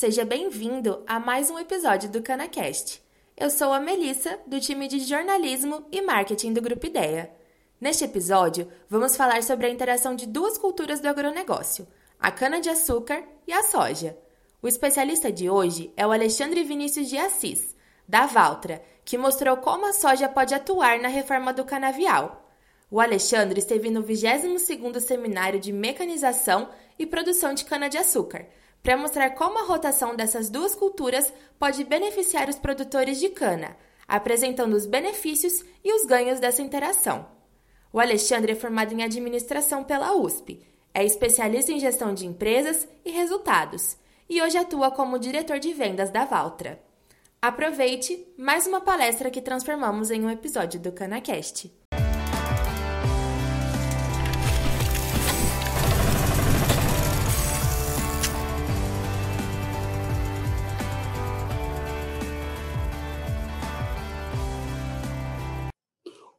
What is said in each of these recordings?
seja bem-vindo a mais um episódio do CanaCast. Eu sou a Melissa, do time de jornalismo e marketing do Grupo Ideia. Neste episódio, vamos falar sobre a interação de duas culturas do agronegócio, a cana-de-açúcar e a soja. O especialista de hoje é o Alexandre Vinícius de Assis, da Valtra, que mostrou como a soja pode atuar na reforma do canavial. O Alexandre esteve no 22º Seminário de Mecanização e Produção de Cana-de-Açúcar, para mostrar como a rotação dessas duas culturas pode beneficiar os produtores de cana, apresentando os benefícios e os ganhos dessa interação. O Alexandre é formado em administração pela USP, é especialista em gestão de empresas e resultados e hoje atua como diretor de vendas da Valtra. Aproveite mais uma palestra que transformamos em um episódio do CanaCast.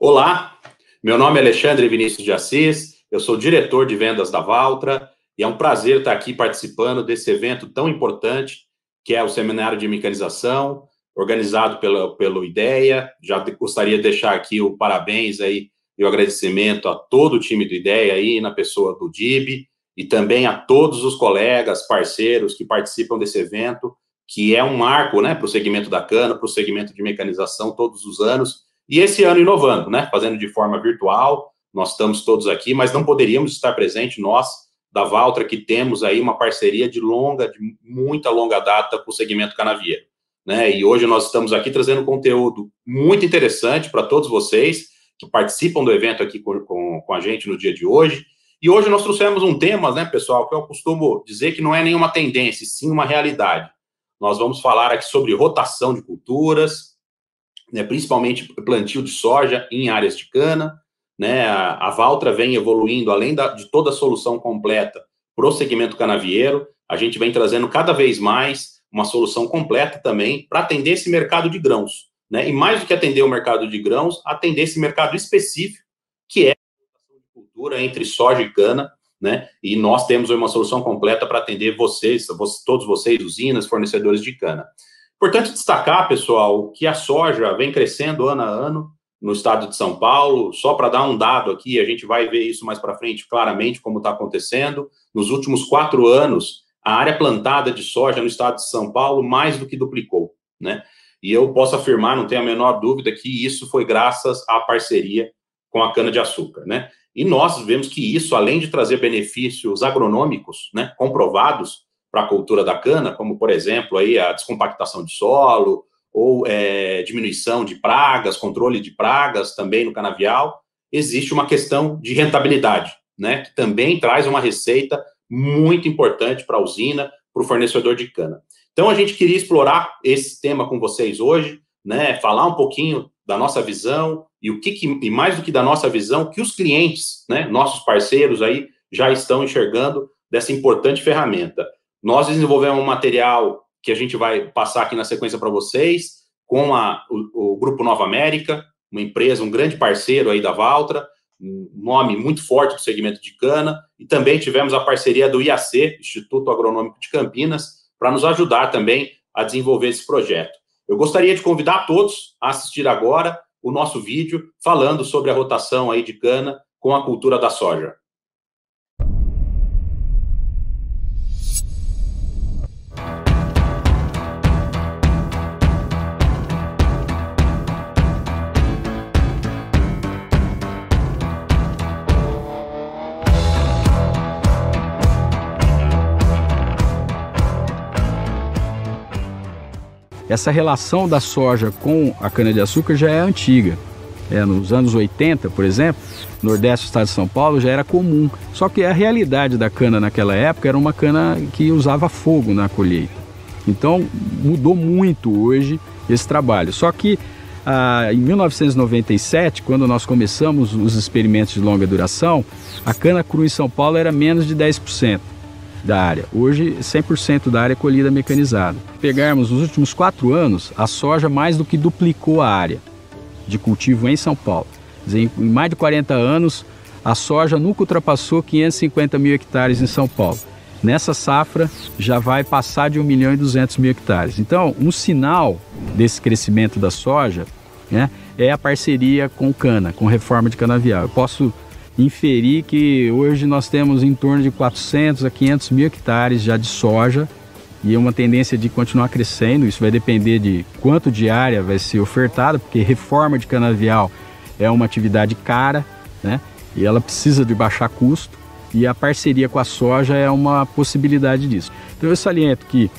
Olá, meu nome é Alexandre Vinícius de Assis, eu sou diretor de vendas da Valtra e é um prazer estar aqui participando desse evento tão importante, que é o Seminário de Mecanização, organizado pela, pelo IDEA. Já gostaria de deixar aqui o parabéns aí e o agradecimento a todo o time do IDEA aí, na pessoa do DIB, e também a todos os colegas, parceiros que participam desse evento, que é um marco, né, para o segmento da cana, para o segmento de mecanização todos os anos, e esse ano inovando, né, fazendo de forma virtual, nós estamos todos aqui, mas não poderíamos estar presentes, nós, da Valtra, que temos aí uma parceria de longa, de muita longa data com o segmento canavieiro. Né? E hoje nós estamos aqui trazendo conteúdo muito interessante para todos vocês que participam do evento aqui com, com, com, a gente no dia de hoje. E hoje nós trouxemos um tema, né, pessoal, que eu costumo dizer que não é nenhuma tendência, sim uma realidade. Nós vamos falar aqui sobre rotação de culturas, né, principalmente plantio de soja em áreas de cana, né? A, a Valtra vem evoluindo, além da, de toda a solução completa para o segmento canavieiro, a gente vem trazendo cada vez mais uma solução completa também para atender esse mercado de grãos. Né? E mais do que atender o mercado de grãos, atender esse mercado específico, que é a cultura entre soja e cana, né? E nós temos uma solução completa para atender vocês, todos vocês, usinas, fornecedores de cana. Importante destacar, pessoal, que a soja vem crescendo ano a ano, no estado de São Paulo. Só para dar um dado aqui, a gente vai ver isso mais para frente claramente como está acontecendo. Nos últimos quatro anos, a área plantada de soja no estado de São Paulo mais do que duplicou, né? E eu posso afirmar, não tenho a menor dúvida, que isso foi graças à parceria com a cana-de-açúcar, né? E nós vemos que isso, além de trazer benefícios agronômicos, né, comprovados para a cultura da cana, como, por exemplo, aí a descompactação de solo, ou é, diminuição de pragas, controle de pragas também no canavial, existe uma questão de rentabilidade, né, que também traz uma receita muito importante para a usina, para o fornecedor de cana. Então, a gente queria explorar esse tema com vocês hoje, né, falar um pouquinho da nossa visão e o que, que e mais do que da nossa visão, que os clientes, né, nossos parceiros aí já estão enxergando dessa importante ferramenta. Nós desenvolvemos um material que a gente vai passar aqui na sequência para vocês, com a, o, o, Grupo Nova América, uma empresa, um grande parceiro aí da Valtra, um nome muito forte do segmento de cana, e também tivemos a parceria do IAC, Instituto Agronômico de Campinas, para nos ajudar também a desenvolver esse projeto. Eu gostaria de convidar todos a assistir agora o nosso vídeo falando sobre a rotação aí de cana com a cultura da soja. Essa relação da soja com a cana-de-açúcar já é antiga. É, nos anos 80, por exemplo, no Nordeste do estado de São Paulo já era comum. Só que a realidade da cana naquela época era uma cana que usava fogo na colheita. Então mudou muito hoje esse trabalho. Só que ah, em 1997, quando nós começamos os experimentos de longa duração, a cana crua em São Paulo era menos de 10% da área. Hoje, 100% da área é colhida mecanizada. Pegarmos nos últimos quatro anos, a soja mais do que duplicou a área de cultivo em São Paulo. Em mais de 40 anos, a soja nunca ultrapassou 550 mil hectares em São Paulo. nessa safra já vai passar de 1 milhão e 200 mil hectares. Então, um sinal desse crescimento da soja né, é a parceria com cana, com reforma de canavial. Eu posso inferir que hoje nós temos em torno de 400 a 500 mil hectares já de soja e é uma tendência de continuar crescendo. Isso vai depender de quanto de área vai ser ofertada, porque reforma de canavial é uma atividade cara, né? E ela precisa de baixar custo e a parceria com a soja é uma possibilidade disso. Então eu saliento que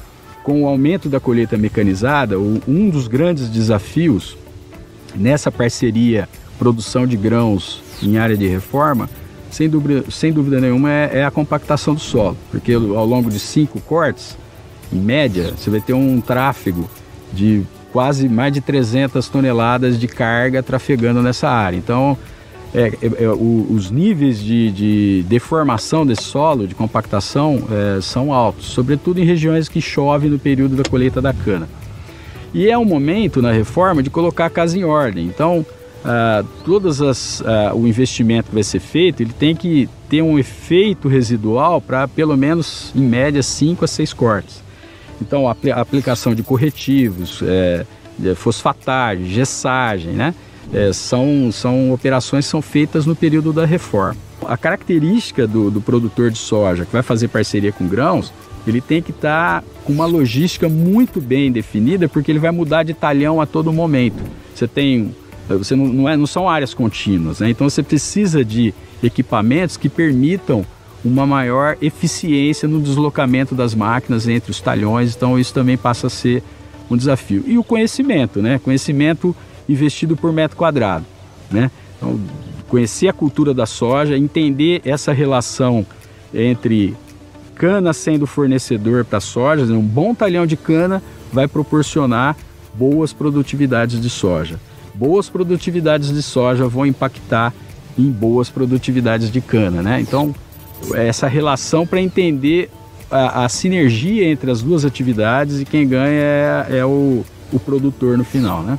com o aumento da colheita mecanizada, um dos grandes desafios nessa parceria produção de grãos em área de reforma, sem dúvida, sem dúvida nenhuma, é, é a compactação do solo, porque ao longo de cinco cortes, em média, você vai ter um tráfego de quase mais de 300 toneladas de carga trafegando nessa área. Então, é, é, é, o, os níveis de, de, deformação desse solo, de compactação, é, são altos, sobretudo em regiões que chove no período da colheita da cana. E é um momento na reforma de colocar a casa em ordem. Então, ah, todas as, ah, o investimento que vai ser feito, ele tem que ter um efeito residual para pelo menos, em média, 5 a 6 cortes. Então, a, a aplicação de corretivos, é, fosfatagem, gessagem, né? é, são, são operações que são feitas no período da reforma. A característica do, do produtor de soja que vai fazer parceria com grãos, ele tem que estar tá com uma logística muito bem definida, porque ele vai mudar de talhão a todo momento. Você tem, você não, não, é, não são áreas contínuas, né? então você precisa de equipamentos que permitam uma maior eficiência no deslocamento das máquinas entre os talhões, então isso também passa a ser um desafio. E o conhecimento, né? Conhecimento investido por metro quadrado. Né? Então, conhecer a cultura da soja, entender essa relação entre cana sendo fornecedor para soja, um bom talhão de cana vai proporcionar boas produtividades de soja. Boas produtividades de soja vão impactar em boas produtividades de cana, né? Então, essa relação para entender a, a, sinergia entre as duas atividades e quem ganha é, é o, o produtor no final, né?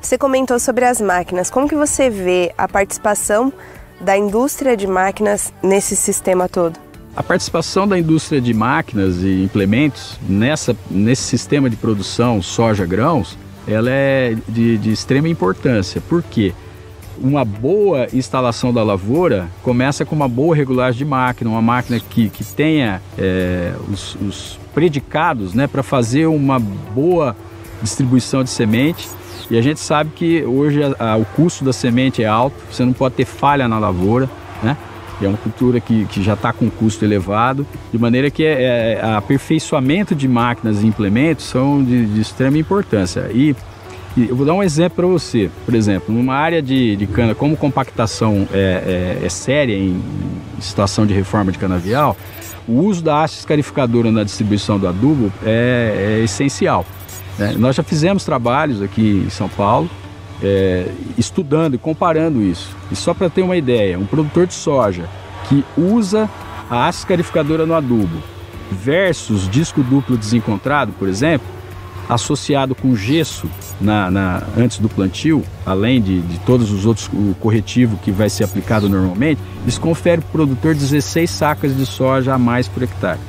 Você comentou sobre as máquinas. Como que você vê a participação da indústria de máquinas nesse sistema todo? A participação da indústria de máquinas e implementos nessa, nesse sistema de produção soja-grãos, ela é de, de extrema importância. Por quê? Uma boa instalação da lavoura começa com uma boa regulagem de máquina, uma máquina que, que tenha é, os, os predicados né, para fazer uma boa distribuição de semente e a gente sabe que hoje a, a, o custo da semente é alto, você não pode ter falha na lavoura, né? É uma cultura que, que já está com custo elevado, de maneira que é, é, aperfeiçoamento de máquinas e implementos são de, de extrema importância. E, e, eu vou dar um exemplo para você. Por exemplo, numa área de, de cana, como compactação é, é, é séria em, em situação de reforma de canavial, o uso da haste escarificadora na distribuição do adubo é, é essencial. Né? Nós já fizemos trabalhos aqui em São Paulo, é, estudando e comparando isso. E só para ter uma ideia, um produtor de soja que usa a ácido escarificadora no adubo versus disco duplo desencontrado, por exemplo, associado com gesso na, na, antes do plantio, além de, de todos os outros o corretivo que vai ser aplicado normalmente, isso confere para o produtor 16 sacas de soja a mais por hectare.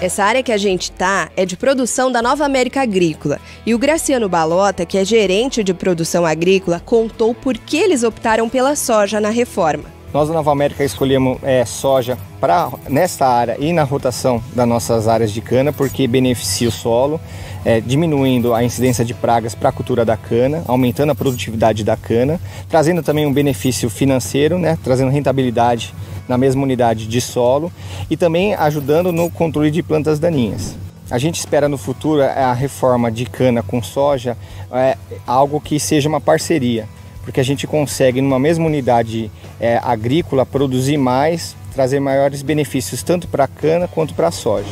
Essa área que a gente tá é de produção da Nova América Agrícola. E o Graciano Balota, que é gerente de produção agrícola, contou por que eles optaram pela soja na reforma. Nós da Nova América escolhemos é, soja para nesta área e na rotação das nossas áreas de cana, porque beneficia o solo, é, diminuindo a incidência de pragas para a cultura da cana, aumentando a produtividade da cana, trazendo também um benefício financeiro, né, trazendo rentabilidade na mesma unidade de solo e também ajudando no controle de plantas daninhas. A gente espera no futuro a reforma de cana com soja é algo que seja uma parceria, porque a gente consegue numa mesma unidade é, agrícola produzir mais, trazer maiores benefícios tanto para a cana quanto para a soja.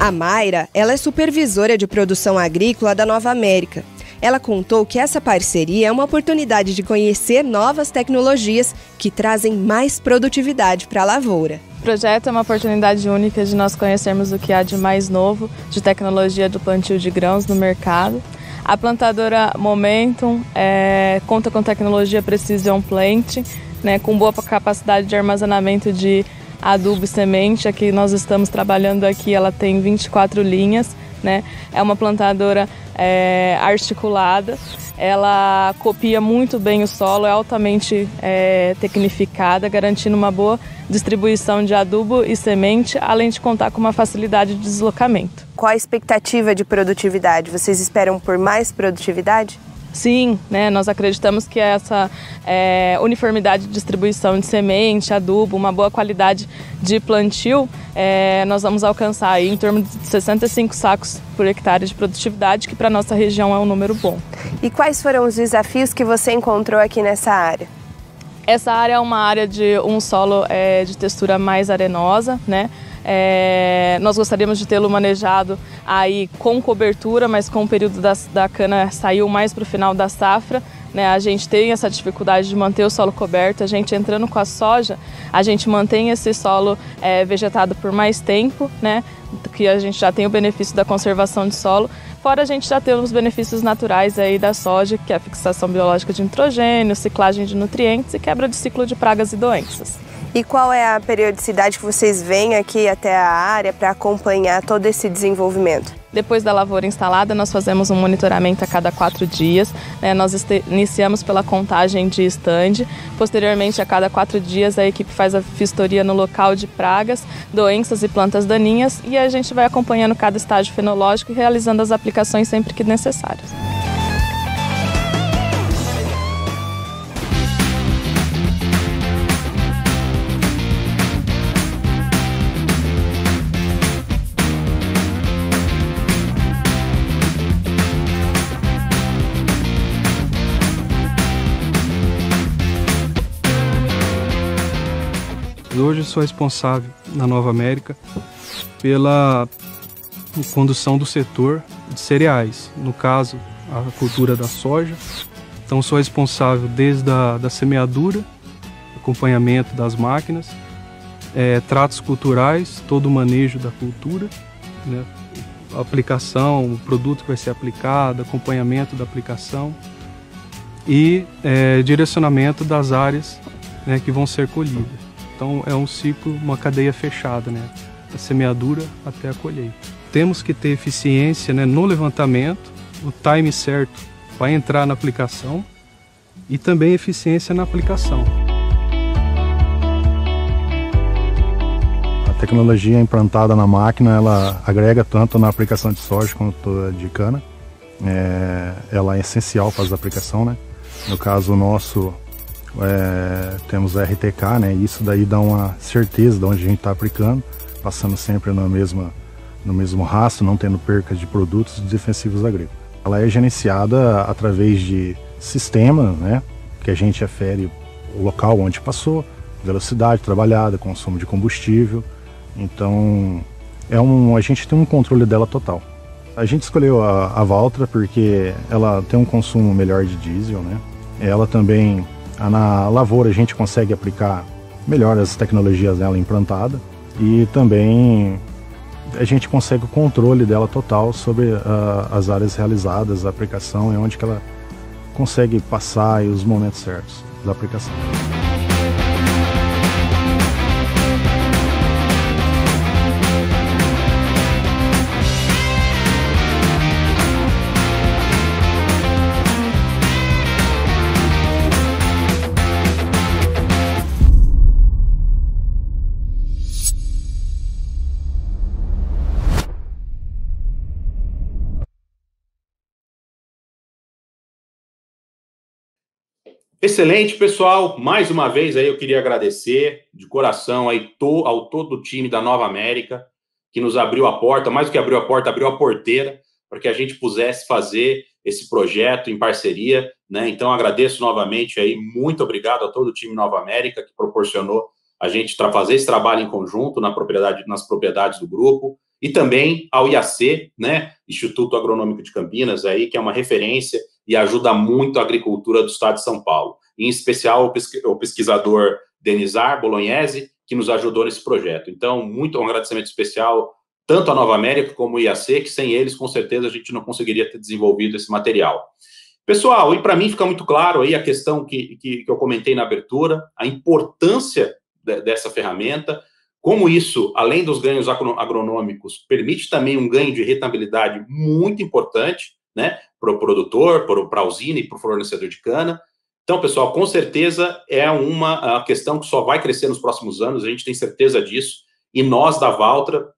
A Mayra, ela é supervisora de produção agrícola da Nova América ela contou que essa parceria é uma oportunidade de conhecer novas tecnologias que trazem mais produtividade para a lavoura. O projeto é uma oportunidade única de nós conhecermos o que há de mais novo de tecnologia do plantio de grãos no mercado. A plantadora Momentum é, conta com tecnologia Precision Plant, né, com boa capacidade de armazenamento de adubo e semente. Aqui nós estamos trabalhando aqui, ela tem 24 linhas, né? É uma plantadora é, articulada. Ela copia muito bem o solo, é altamente é, tecnificada, garantindo uma boa distribuição de adubo e semente, além de contar com uma facilidade de deslocamento. Qual a expectativa de produtividade? Vocês esperam por mais produtividade? Sim, né, nós acreditamos que essa é, uniformidade de distribuição de semente, adubo, uma boa qualidade de plantio, é, nós vamos alcançar aí em torno de 65 sacos por hectare de produtividade, que para nossa região é um número bom. E quais foram os desafios que você encontrou aqui nessa área? Essa área é uma área de um solo é, de textura mais arenosa, né? É, nós gostaríamos de tê-lo manejado aí com cobertura, mas com o período da, da cana saiu mais para o final da safra. Né, a gente tem essa dificuldade de manter o solo coberto. A gente entrando com a soja, a gente mantém esse solo é, vegetado por mais tempo, né, que a gente já tem o benefício da conservação de solo. Fora a gente já tem os benefícios naturais aí da soja, que é a fixação biológica de nitrogênio, ciclagem de nutrientes e quebra de ciclo de pragas e doenças. E qual é a periodicidade que vocês vêm aqui até a área para acompanhar todo esse desenvolvimento? Depois da lavoura instalada, nós fazemos um monitoramento a cada quatro dias. Né? Nós iniciamos pela contagem de stand. Posteriormente, a cada quatro dias, a equipe faz a vistoria no local de pragas, doenças e plantas daninhas e a gente vai acompanhando cada estágio fenológico e realizando as aplicações sempre que necessárias. Hoje sou responsável na Nova América pela condução do setor de cereais, no caso, a cultura da soja. Então sou responsável desde a da semeadura, acompanhamento das máquinas, é, tratos culturais, todo o manejo da cultura, né, aplicação, o produto que vai ser aplicado, acompanhamento da aplicação e é, direcionamento das áreas né, que vão ser colhidas. Então é um ciclo, uma cadeia fechada, né? Da semeadura até a colheita. Temos que ter eficiência né, no levantamento, o time certo para entrar na aplicação e também eficiência na aplicação. A tecnologia implantada na máquina, ela agrega tanto na aplicação de soja quanto de cana. É, ela é essencial para as aplicações, né? No caso nosso, é, temos a RTK, né? Isso daí dá uma certeza de onde a gente está aplicando, passando sempre na mesma, no mesmo rastro, não tendo percas de produtos defensivos agrícolas. Ela é gerenciada através de sistemas, né? Que a gente afere o local onde passou, velocidade trabalhada, consumo de combustível. Então, é um, a gente tem um controle dela total. A gente escolheu a, a Valtra porque ela tem um consumo melhor de diesel, né? Ela também na lavoura a gente consegue aplicar melhor as tecnologias dela implantada e também a gente consegue o controle dela total sobre uh, as áreas realizadas, a aplicação e onde que ela consegue passar e os momentos certos da aplicação. Excelente, pessoal. Mais uma vez aí eu queria agradecer de coração aí to, ao todo o time da Nova América que nos abriu a porta, mais do que abriu a porta, abriu a porteira para que a gente pudesse fazer esse projeto em parceria, né? Então agradeço novamente aí, muito obrigado a todo o time Nova América que proporcionou a gente fazer esse trabalho em conjunto na propriedade, nas propriedades do grupo e também ao IAC, né, Instituto Agronômico de Campinas aí, que é uma referência e ajuda muito a agricultura do estado de São Paulo. Em especial o pesquisador Denizar Bolognese, que nos ajudou nesse projeto. Então, muito um agradecimento especial tanto a Nova América como o IAC, que sem eles, com certeza, a gente não conseguiria ter desenvolvido esse material. Pessoal, e para mim fica muito claro aí a questão que, que, que eu comentei na abertura, a importância de, dessa ferramenta, como isso, além dos ganhos agronômicos, permite também um ganho de rentabilidade muito importante, né, para o produtor, para a usina e para o fornecedor de cana. Então, pessoal, com certeza é uma questão que só vai crescer nos próximos anos, a gente tem certeza disso, e nós da Valtra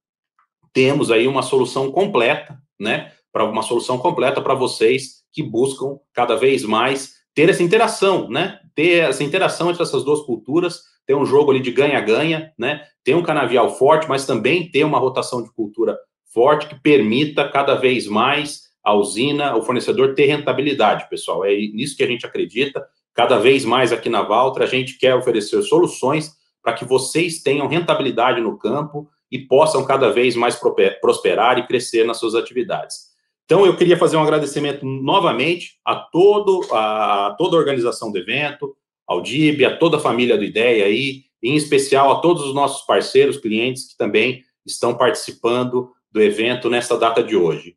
temos aí uma solução completa, né, para uma solução completa para vocês que buscam cada vez mais ter essa interação, né, ter essa interação entre essas duas culturas, ter um jogo ali de ganha-ganha, né, ter um canavial forte, mas também ter uma rotação de cultura forte que permita cada vez mais a usina, o fornecedor ter rentabilidade, pessoal. É nisso que a gente acredita. Cada vez mais aqui na Valtra, a gente quer oferecer soluções para que vocês tenham rentabilidade no campo e possam cada vez mais prosperar e crescer nas suas atividades. Então, eu queria fazer um agradecimento novamente a, todo, a toda a organização do evento, ao DIB, a toda a família do IDEA aí, em especial a todos os nossos parceiros, clientes que também estão participando do evento nesta data de hoje.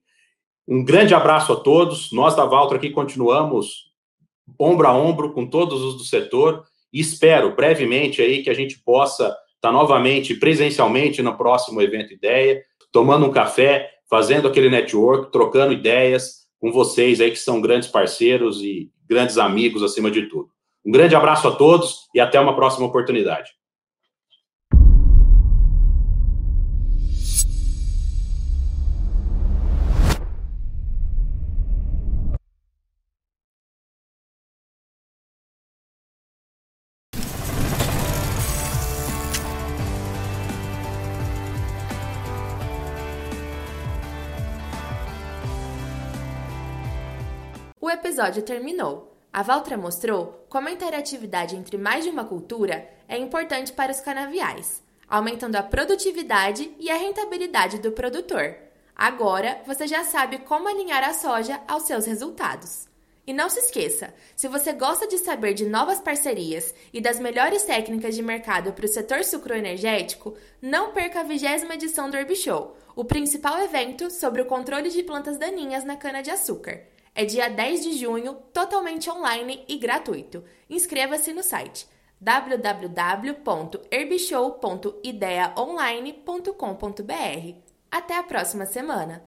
Um grande abraço a todos. Nós da Valtra aqui continuamos ombro a ombro com todos os do setor e espero brevemente aí que a gente possa estar novamente presencialmente no próximo evento Ideia, tomando um café, fazendo aquele network, trocando ideias com vocês aí que são grandes parceiros e grandes amigos acima de tudo. Um grande abraço a todos e até uma próxima oportunidade. Episódio terminou. A Valtra mostrou como a interatividade entre mais de uma cultura é importante para os canaviais, aumentando a produtividade e a rentabilidade do produtor. Agora você já sabe como alinhar a soja aos seus resultados. E não se esqueça, se você gosta de saber de novas parcerias e das melhores técnicas de mercado para o setor sucroenergético, não perca a vigésima edição do Herb Show, o principal evento sobre o controle de plantas daninhas na cana-de-açúcar. É dia 10 de junho, totalmente online e gratuito. Inscreva-se no site www.herbishow.ideaonline.com.br. Até a próxima semana!